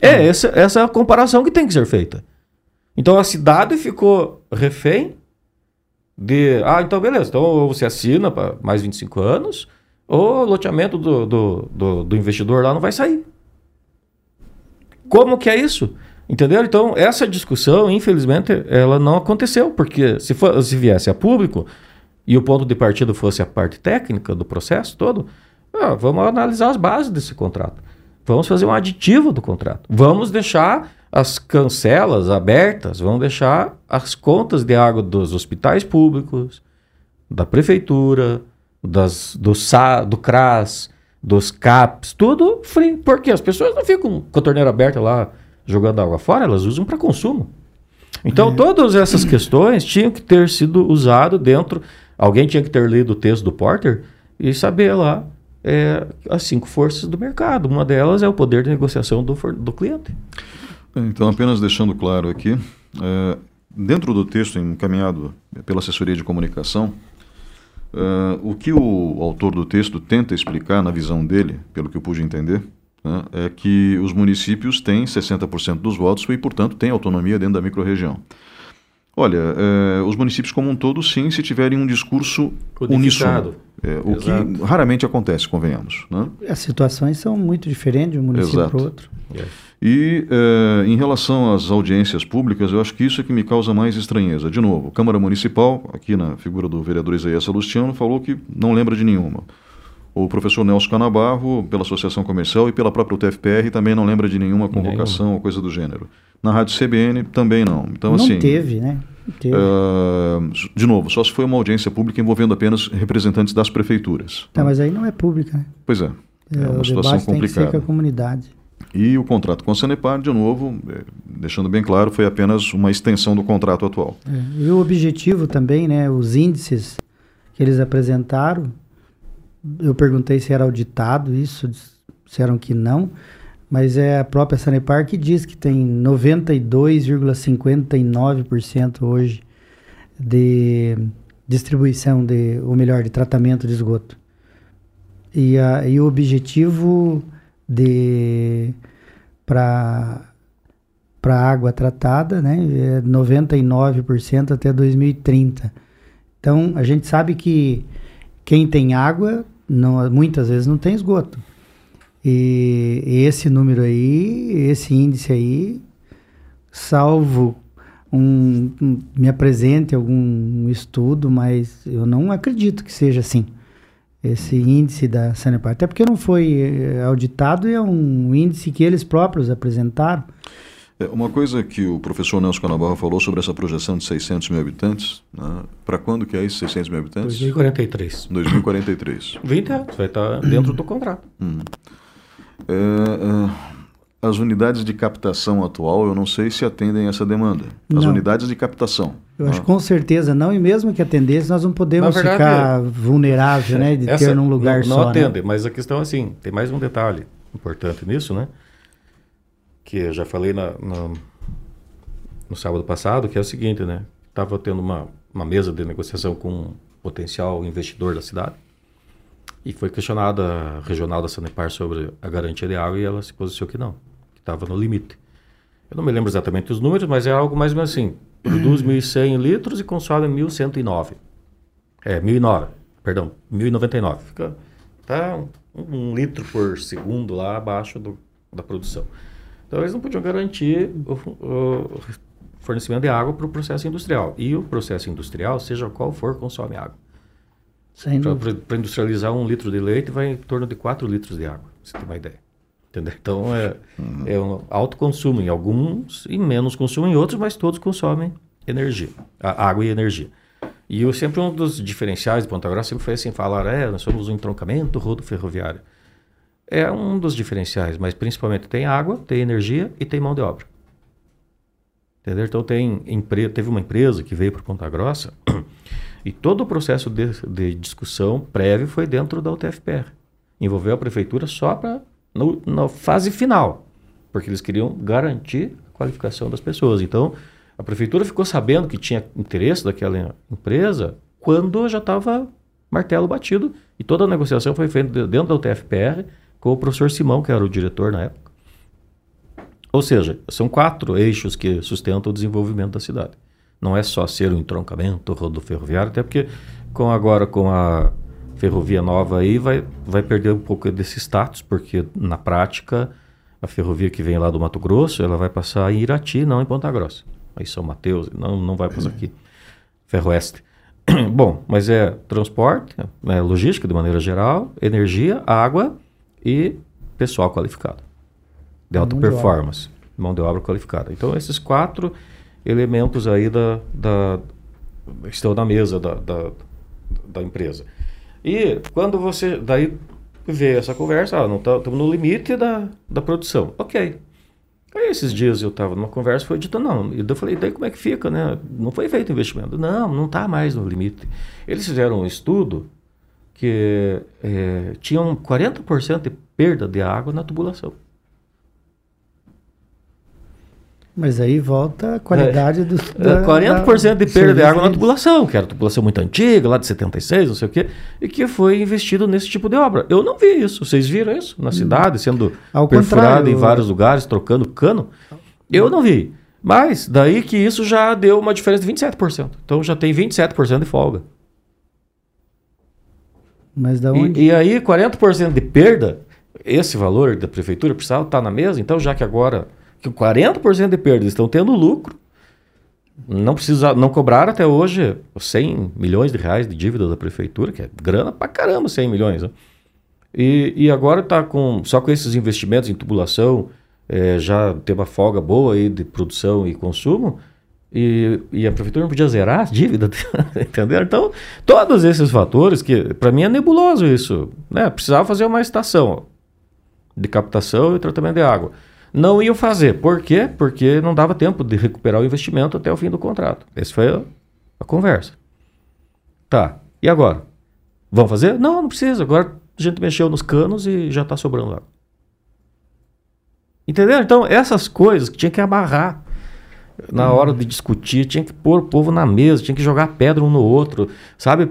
É hum. essa, essa é a comparação que tem que ser feita. Então a cidade ficou refém de. Ah, então beleza. Então ou você assina para mais 25 anos, ou o loteamento do, do, do, do investidor lá não vai sair. Como que é isso? Entendeu? Então, essa discussão, infelizmente, ela não aconteceu, porque se, for, se viesse a público e o ponto de partida fosse a parte técnica do processo todo, ah, vamos analisar as bases desse contrato. Vamos fazer um aditivo do contrato. Vamos deixar as cancelas abertas, vamos deixar as contas de água dos hospitais públicos, da prefeitura, das, do, SA, do CRAS, dos CAPs, tudo free. Porque as pessoas não ficam com a torneira aberta lá jogando água fora, elas usam para consumo. Então, é. todas essas questões tinham que ter sido usado dentro. Alguém tinha que ter lido o texto do Porter e saber lá é, as cinco forças do mercado. Uma delas é o poder de negociação do, do cliente. Então, apenas deixando claro aqui, é, dentro do texto encaminhado pela assessoria de comunicação, é, o que o autor do texto tenta explicar na visão dele, pelo que eu pude entender, né, é que os municípios têm 60% dos votos e, portanto, têm autonomia dentro da microrregião. Olha, é, os municípios como um todo, sim, se tiverem um discurso uníssono. É, o Exato. que raramente acontece, convenhamos. Né? As situações são muito diferentes de um município para o outro. É. E é, em relação às audiências públicas, eu acho que isso é que me causa mais estranheza. De novo, Câmara Municipal, aqui na figura do vereador Isaías Salustiano, falou que não lembra de nenhuma. O professor Nelson Canabarro, pela Associação Comercial e pela própria UTFPR, também não lembra de nenhuma convocação nenhuma. ou coisa do gênero. Na Rádio CBN também não. Então, não assim, teve, né? Teve. Uh, de novo, só se foi uma audiência pública envolvendo apenas representantes das prefeituras. Tá, mas aí não é pública, né? Pois é. É, é uma situação complicada. Tem que ser com a comunidade. E o contrato com a Sanepar, de novo, é, deixando bem claro, foi apenas uma extensão do contrato atual. É, e o objetivo também, né, os índices que eles apresentaram, eu perguntei se era auditado isso, disseram que não, mas é a própria Sanepar que diz que tem 92,59% hoje de distribuição de, ou melhor, de tratamento de esgoto. E, a, e o objetivo de para para água tratada, né, é 99% até 2030. Então, a gente sabe que quem tem água, não, muitas vezes não tem esgoto. E, e esse número aí, esse índice aí, salvo um, um, me apresente algum estudo, mas eu não acredito que seja assim. Esse índice da Sanepar. Até porque não foi eh, auditado e é um índice que eles próprios apresentaram. É, uma coisa que o professor Nelson Canabarro falou sobre essa projeção de 600 mil habitantes, né? para quando que é isso, 600 mil habitantes? 2043. 2043. 20 anos, vai estar dentro do contrato. Hum. É, é, as unidades de captação atual, eu não sei se atendem essa demanda. As não. unidades de captação. Eu acho que com certeza não, e mesmo que atendesse, nós não podemos verdade, ficar vulnerável, né, de ter num lugar não, só. Não né? atende, né? mas a questão é assim, tem mais um detalhe importante nisso, né? Que eu já falei na, na, no sábado passado, que é o seguinte, né? Estava tendo uma, uma mesa de negociação com um potencial investidor da cidade e foi questionada a regional da Sanepar sobre a garantia de água e ela se posicionou que não, que estava no limite. Eu não me lembro exatamente os números, mas é algo mais ou menos assim. [CLEARS THROAT] Produz 1.100 litros e consome 1.109. É, 1.009, perdão, 1.099. Fica tá um, um, litro por segundo lá abaixo do, da produção. Então eles não podiam garantir o, o fornecimento de água para o processo industrial. E o processo industrial, seja qual for, consome água. Para industrializar um litro de leite vai em torno de 4 litros de água, você tem uma ideia. Entendeu? Então é, uhum. é um alto consumo em alguns e menos consumo em outros, mas todos consomem energia, água e energia. E eu sempre um dos diferenciais de Ponta Grossa sempre foi assim, falar, é, nós somos um entroncamento rodo ferroviário. É um dos diferenciais, mas principalmente tem água, tem energia e tem mão de obra. Entendeu? Então tem teve uma empresa que veio para Ponta Grossa [CLEARS THROAT] e todo o processo de, de, discussão prévio foi dentro da UTFPR. Envolveu a prefeitura só para na fase final, porque eles queriam garantir a qualificação das pessoas. Então a prefeitura ficou sabendo que tinha interesse daquela empresa quando já estava martelo batido e toda a negociação foi feita dentro da UTFPR com o professor Simão, que era o diretor na época. Ou seja, são quatro eixos que sustentam o desenvolvimento da cidade. Não é só ser um entroncamento rodoferroviário, até porque com agora com a ferrovia nova aí vai, vai perder um pouco desse status, porque na prática a ferrovia que vem lá do Mato Grosso, ela vai passar em Irati, não em Ponta Grossa. Aí São Mateus, não, não vai passar aqui. Ferroeste. [CLEARS THROAT] Bom, mas é transporte, é logística de maneira geral, energia, água e pessoal qualificado. De alta mão performance. De mão de obra qualificada. Então, esses quatro elementos aí da, da estão na mesa da, da, da, empresa. E quando você daí vê essa conversa, ah, não estamos tá, no limite da, da produção. Ok. Aí esses dias eu estava numa conversa, foi dito, não. E eu falei, daí como é que fica, né? Não foi feito investimento. Não, não está mais no limite. Eles fizeram um estudo que é, tinham 40% de perda de água na tubulação. Mas aí volta a qualidade é, do. Da, 40% da, de perda de água na tubulação, que era tubulação muito antiga, lá de 76, não sei o quê, e que foi investido nesse tipo de obra. Eu não vi isso. Vocês viram isso na hum. cidade, sendo Ao perfurado em vários lugares, trocando cano? Eu não vi. Mas daí que isso já deu uma diferença de 27%. Então já tem 27% de folga. Mas da onde? E, e aí 40% de perda, esse valor da prefeitura precisava estar na mesa, então já que agora que 40% de perdas estão tendo lucro, não precisa, não cobraram até hoje 100 milhões de reais de dívida da prefeitura, que é grana pra caramba 100 milhões. Né? E, e agora está com só com esses investimentos em tubulação, é, já tem uma folga boa aí de produção e consumo, e, e a prefeitura não podia zerar as dívidas, [LAUGHS] entendeu? Então, todos esses fatores, que para mim é nebuloso isso, né? Precisava fazer uma estação de captação e tratamento de água. Não iam fazer. Por quê? Porque não dava tempo de recuperar o investimento até o fim do contrato. Essa foi a, a conversa. Tá. E agora? Vão fazer? Não, não precisa. Agora a gente mexeu nos canos e já está sobrando água. Entendeu? Então, essas coisas que tinha que amarrar na hora de discutir, tinha que pôr o povo na mesa, tinha que jogar pedra um no outro, sabe?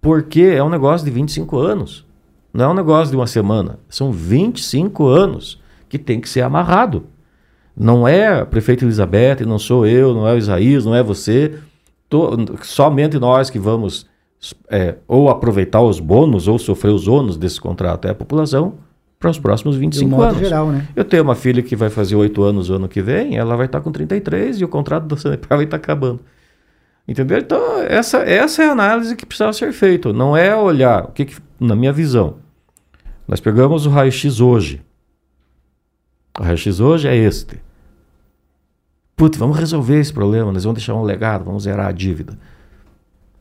Porque é um negócio de 25 anos. Não é um negócio de uma semana. São 25 anos que tem que ser amarrado. Não é a prefeita Elizabeth, não sou eu, não é o Isaías, não é você. Tô, somente nós que vamos é, ou aproveitar os bônus ou sofrer os ônus desse contrato. É a população para os próximos 25 modo anos. Geral, né? Eu tenho uma filha que vai fazer 8 anos o ano que vem, ela vai estar com 33 e o contrato da [LAUGHS] Sanepar vai estar acabando. Entendeu? Então, essa, essa é a análise que precisava ser feita. Não é olhar, o que, que na minha visão, nós pegamos o raio-x hoje, o raio-x hoje é este. Putz, vamos resolver esse problema, nós vamos deixar um legado, vamos zerar a dívida.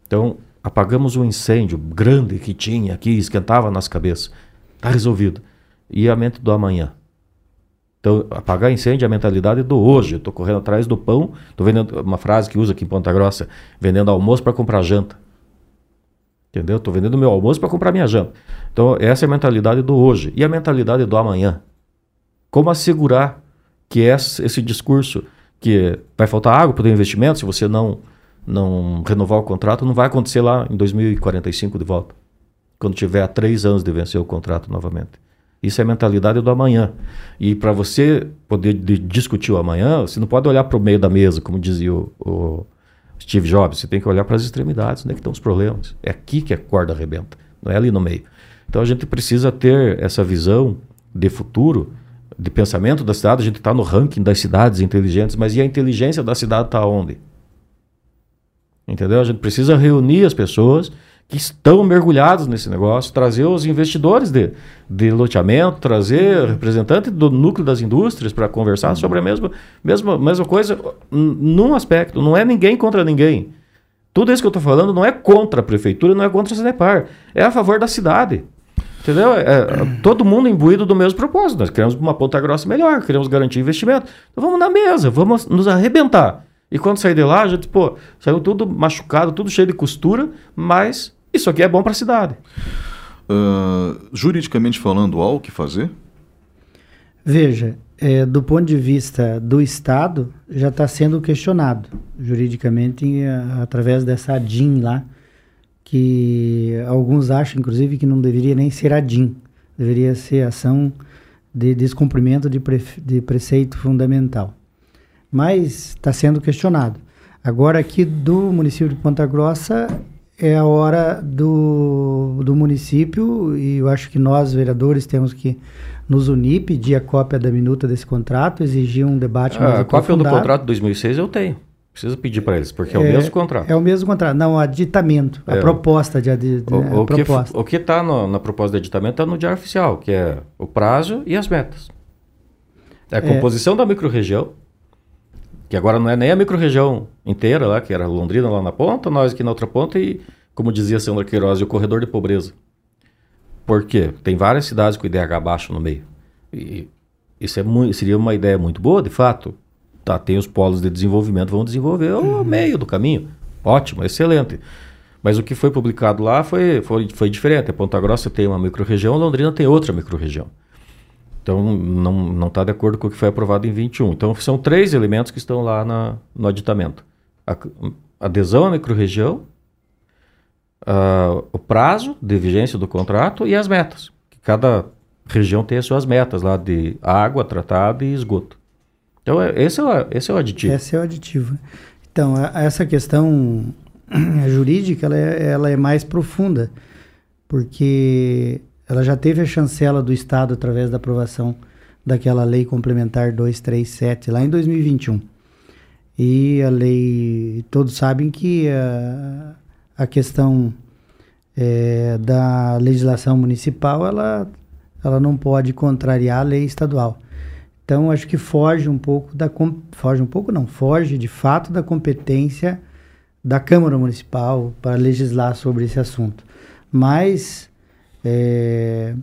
Então, apagamos um incêndio grande que tinha aqui, esquentava a nossa cabeça. Está resolvido. E a mente do amanhã. Então, apagar incêndio é a mentalidade do hoje. Eu estou correndo atrás do pão, estou vendendo uma frase que usa aqui em Ponta Grossa, vendendo almoço para comprar janta. Entendeu? Estou vendendo meu almoço para comprar minha janta. Então, essa é a mentalidade do hoje. E a mentalidade do amanhã? Como assegurar que esse discurso que vai faltar água para o investimento, se você não, não renovar o contrato, não vai acontecer lá em 2045 de volta, quando tiver há três anos de vencer o contrato novamente. Isso é mentalidade do amanhã. E para você poder discutir o amanhã, você não pode olhar para o meio da mesa, como dizia o, o Steve Jobs. Você tem que olhar para as extremidades, onde é que estão os problemas. É aqui que a corda arrebenta, não é ali no meio. Então a gente precisa ter essa visão de futuro de pensamento da cidade, a gente está no ranking das cidades inteligentes, mas e a inteligência da cidade está onde? Entendeu? A gente precisa reunir as pessoas que estão mergulhadas nesse negócio, trazer os investidores de, de loteamento, trazer representantes do núcleo das indústrias para conversar uhum. sobre a mesma, mesma, mesma coisa num aspecto. Não é ninguém contra ninguém. Tudo isso que eu estou falando não é contra a prefeitura, não é contra a Sanepar. É a favor da cidade. Entendeu? É, é, todo mundo imbuído do mesmo propósito. Nós queremos uma ponta grossa melhor, queremos garantir investimento. Então vamos na mesa, vamos nos arrebentar. E quando sair de lá, a gente, pô, saiu tudo machucado, tudo cheio de costura, mas isso aqui é bom para a cidade. Uh, juridicamente falando, há o que fazer? Veja, é, do ponto de vista do Estado, já está sendo questionado juridicamente a, através dessa ADIM lá, que alguns acham, inclusive, que não deveria nem ser ADIM, deveria ser ação de descumprimento de, pre, de preceito fundamental. Mas está sendo questionado. Agora, aqui do município de Ponta Grossa, é a hora do, do município, e eu acho que nós, vereadores, temos que nos unir, pedir a cópia da minuta desse contrato, exigir um debate mais ah, A cópia do contrato de 2006 eu tenho. Precisa pedir para eles, porque é, é, o mesmo contrato. É o mesmo contrato. Não, o aditamento, a é. proposta de, de, o, o, a proposta. Que, o que está na proposta de aditamento está no diário oficial, que é o prazo e as metas. É a é. composição da microrregião, que agora não é nem a microrregião inteira lá, que era Londrina lá na ponta, nós aqui na outra ponta e, como dizia Sandra Queiroz, o corredor de pobreza. Por quê? Tem várias cidades com IDH baixo no meio. E isso é muito, seria uma ideia muito boa, de fato. Tá, tem os polos de desenvolvimento, vão desenvolver o uhum. meio do caminho. Ótimo, excelente. Mas o que foi publicado lá foi, foi, foi diferente. A Ponta Grossa tem uma microrregião, Londrina tem outra microrregião. Então, não está de acordo com o que foi aprovado em 21. Então, são três elementos que estão lá na, no aditamento. A, adesão à microrregião, o prazo de vigência do contrato e as metas. Que cada região tem as suas metas lá de água tratada e esgoto. Então, é, esse, é o, esse é o aditivo. Esse é o aditivo. Então, a, essa questão [CLEARS THROAT] jurídica ela é, ela é mais profunda, porque ela já teve a chancela do Estado através da aprovação daquela lei complementar 237 lá em 2021. E a lei, todos sabem que a, a questão é, da legislação municipal, ela, ela não pode contrariar a lei estadual. Então, acho que foge um pouco da... Foge um pouco, não. Foge, de fato, da competência da Câmara Municipal para legislar sobre esse assunto. Mas... É,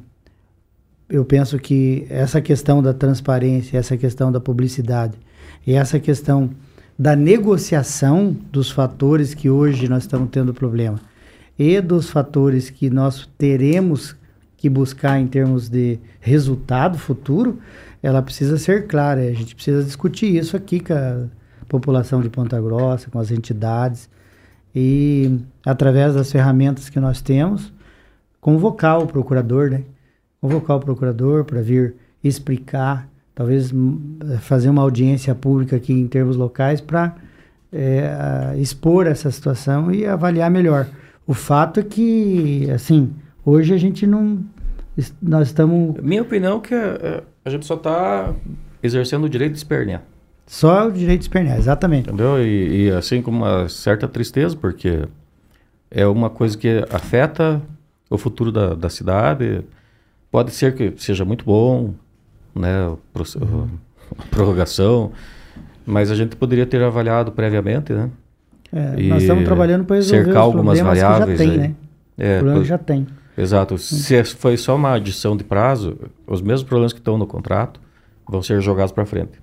eu penso que essa questão da transparência, essa questão da publicidade e essa questão da negociação dos fatores que hoje nós estamos tendo problema e dos fatores que nós teremos que buscar em termos de resultado futuro, ela precisa ser clara. A gente precisa discutir isso aqui com a população de Ponta Grossa, com as entidades e através das ferramentas que nós temos, convocar o procurador, né? Convocar o procurador para vir explicar talvez fazer uma audiência pública aqui em termos locais para é, expor essa situação e avaliar melhor. O fato é que, assim, hoje a gente não. Nós estamos. Minha opinião é que a, é, a gente só está exercendo o direito de espernear. Só o direito de espernear, exatamente. Entendeu? E, e assim com uma certa tristeza, porque é uma coisa que afeta o futuro da, da cidade. Pode ser que seja muito bom, né, uhum. [LAUGHS] prorrogação, mas a gente poderia ter avaliado previamente, né? É, nós estamos trabalhando para resolver cercar algumas variáveis que já tem, aí. né? É, o já tem. Exato. Se foi só uma adição de prazo, os mesmos problemas que estão no contrato vão ser jogados para frente.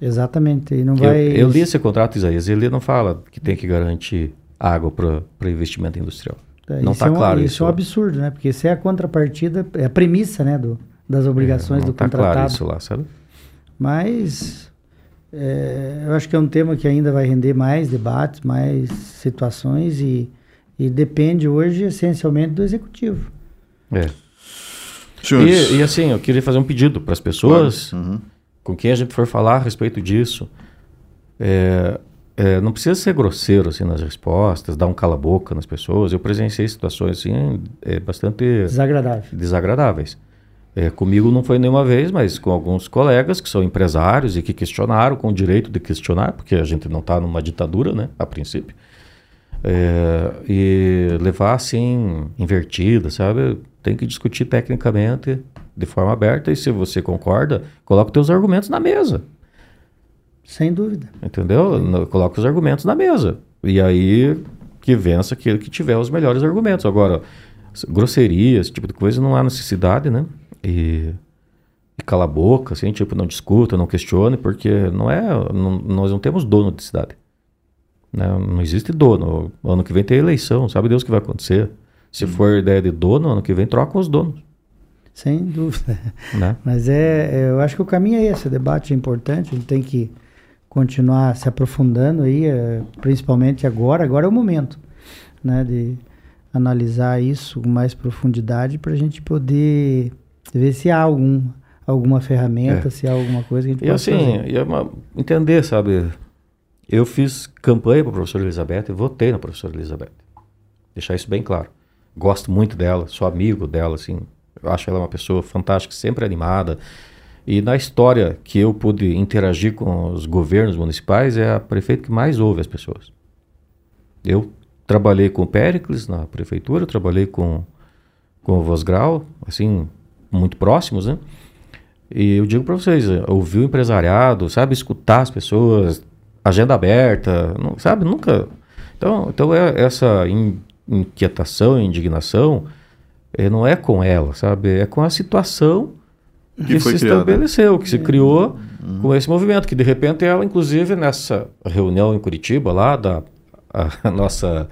Exatamente. E não eu, vai... eu li esse contrato, Isaías, ele não fala que tem que garantir água para investimento industrial. É, não está é um, claro isso. Isso é um absurdo, né? Porque isso é a contrapartida, é a premissa, né, do, das obrigações é, do tá contratado. Claro isso lá, sabe? Mas é, eu acho que é um tema que ainda vai render mais debates, mais situações e, e depende hoje essencialmente do executivo. É. E, e, assim, eu queria fazer um pedido para as pessoas claro. uhum. com quem a gente for falar a respeito disso. É, é, não precisa ser grosseiro assim nas respostas, dar um cala-boca nas pessoas. Eu presenciei situações assim é, bastante desagradáveis. desagradáveis. É, comigo não foi nenhuma vez, mas com alguns colegas que são empresários e que questionaram, com o direito de questionar, porque a gente não está numa ditadura, né, a princípio. É, e levar assim, invertida, sabe? Tem que discutir tecnicamente, de forma aberta, e se você concorda, coloca os teus argumentos na mesa. Sem dúvida. Entendeu? No, coloca os argumentos na mesa. E aí que vença aquele que tiver os melhores argumentos. Agora, grosserias, esse tipo de coisa, não há necessidade, né? E, e cala a boca, assim, tipo, não discuta, não questione, porque não é, não, nós não temos dono de cidade. Né? Não existe dono. Ano que vem tem eleição, sabe Deus o que vai acontecer. Se hum. for ideia de dono, ano que vem trocam os donos. Sem dúvida. Né? [LAUGHS] Mas é, é, eu acho que o caminho é esse, o debate é importante, a gente tem que continuar se aprofundando aí, é, principalmente agora, agora é o momento, né, de analisar isso com mais profundidade para a gente poder ver se há algum, alguma ferramenta, é. se há alguma coisa que a gente e assim, fazer. E uma, entender, sabe, eu fiz campanha para a professora Elizabeth e votei na professora Elizabeth, deixar isso bem claro. Gosto muito dela, sou amigo dela, assim, eu acho ela uma pessoa fantástica, sempre animada. E na história que eu pude interagir com os governos municipais, é a prefeita que mais ouve as pessoas. Eu trabalhei com o Péricles na prefeitura, trabalhei com, com o Vosgrau, assim, muito próximos, né? E eu digo para vocês, ouvir o empresariado, sabe, escutar as pessoas, agenda aberta, não, sabe, nunca... Então, então é essa inquietação, indignação, é, não é com ela, sabe? É com a situação que, que se criada. estabeleceu, que se criou uhum. com esse movimento, que de repente ela, inclusive, nessa reunião em Curitiba, lá da a, [LAUGHS] nossa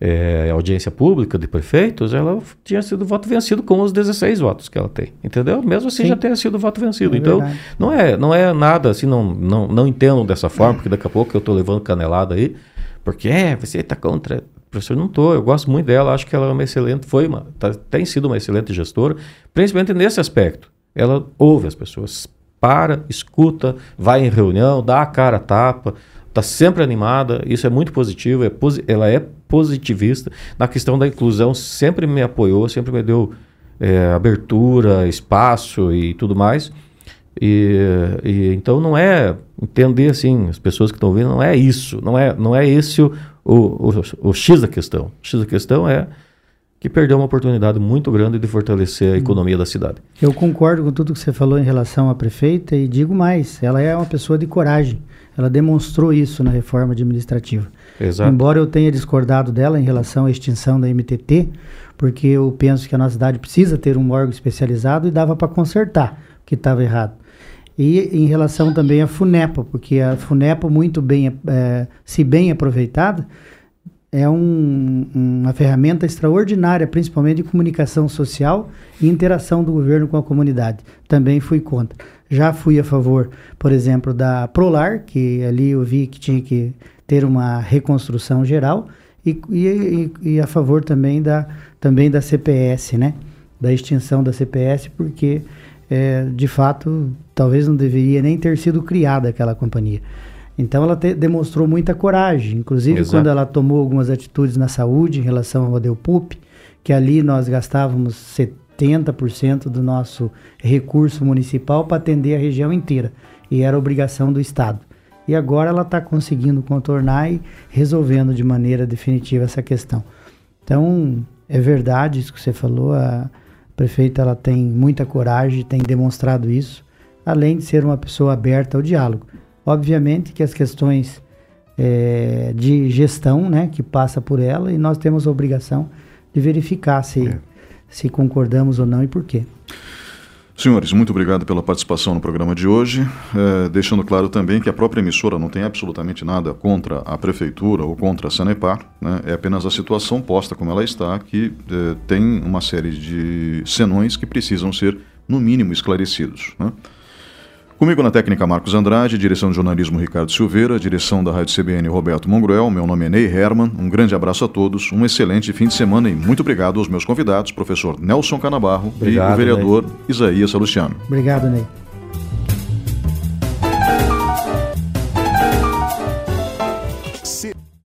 é, audiência pública de prefeitos, ela tinha sido voto vencido com os 16 votos que ela tem, entendeu? Mesmo assim Sim. já tenha sido voto vencido. É então, verdade. não é, não é nada assim, não, não, não entendo dessa forma, porque daqui a pouco eu estou levando canelada aí, porque é, você está contra professor, não estou. Eu gosto muito dela, acho que ela é uma excelente, foi uma, tá, tem sido uma excelente gestora, principalmente nesse aspecto. Ela ouve as pessoas, para, escuta, vai em reunião, dá a cara a tapa, está sempre animada, isso é muito positivo, é posi ela é positivista. Na questão da inclusão, sempre me apoiou, sempre me deu é, abertura, espaço e tudo mais. E, e, então não é entender assim as pessoas que estão vendo não é isso não é não é esse o, o, o, o X da questão. O X da questão é que perdeu uma oportunidade muito grande de fortalecer a hum. economia da cidade. Eu concordo com tudo que você falou em relação à prefeita e digo mais, ela é uma pessoa de coragem. Ela demonstrou isso na reforma administrativa. Exato. Embora eu tenha discordado dela em relação à extinção da MTT, porque eu penso que a nossa cidade precisa ter um órgão especializado e dava para consertar o que estava errado. E em relação também à FUNEPA, porque a FUNEPA, muito bem, é, se bem aproveitada, é um, uma ferramenta extraordinária, principalmente de comunicação social e interação do governo com a comunidade. Também fui contra. Já fui a favor, por exemplo, da Prolar, que ali eu vi que tinha que ter uma reconstrução geral, e, e, e a favor também da, também da CPS, né? Da extinção da CPS, porque é, de fato, talvez não deveria nem ter sido criada aquela companhia. Então ela te, demonstrou muita coragem, inclusive Exato. quando ela tomou algumas atitudes na saúde em relação ao Adelpup, que ali nós gastávamos 70% do nosso recurso municipal para atender a região inteira, e era obrigação do Estado. E agora ela está conseguindo contornar e resolvendo de maneira definitiva essa questão. Então, é verdade isso que você falou, a, prefeita ela tem muita coragem, tem demonstrado isso, além de ser uma pessoa aberta ao diálogo. Obviamente que as questões é, de gestão, né, que passa por ela, e nós temos a obrigação de verificar se, é. se concordamos ou não e por quê. Senhores, muito obrigado pela participação no programa de hoje, é, deixando claro também que a própria emissora não tem absolutamente nada contra a Prefeitura ou contra a Sanepar, né, é apenas a situação posta como ela está, que é, tem uma série de senões que precisam ser, no mínimo, esclarecidos. Né. Comigo na técnica Marcos Andrade, direção de jornalismo Ricardo Silveira, direção da Rádio CBN Roberto Mongruel, meu nome é Ney Herman, um grande abraço a todos, um excelente fim de semana e muito obrigado aos meus convidados, professor Nelson Canabarro obrigado, e o vereador Ney. Isaías Salustiano. Obrigado, Ney.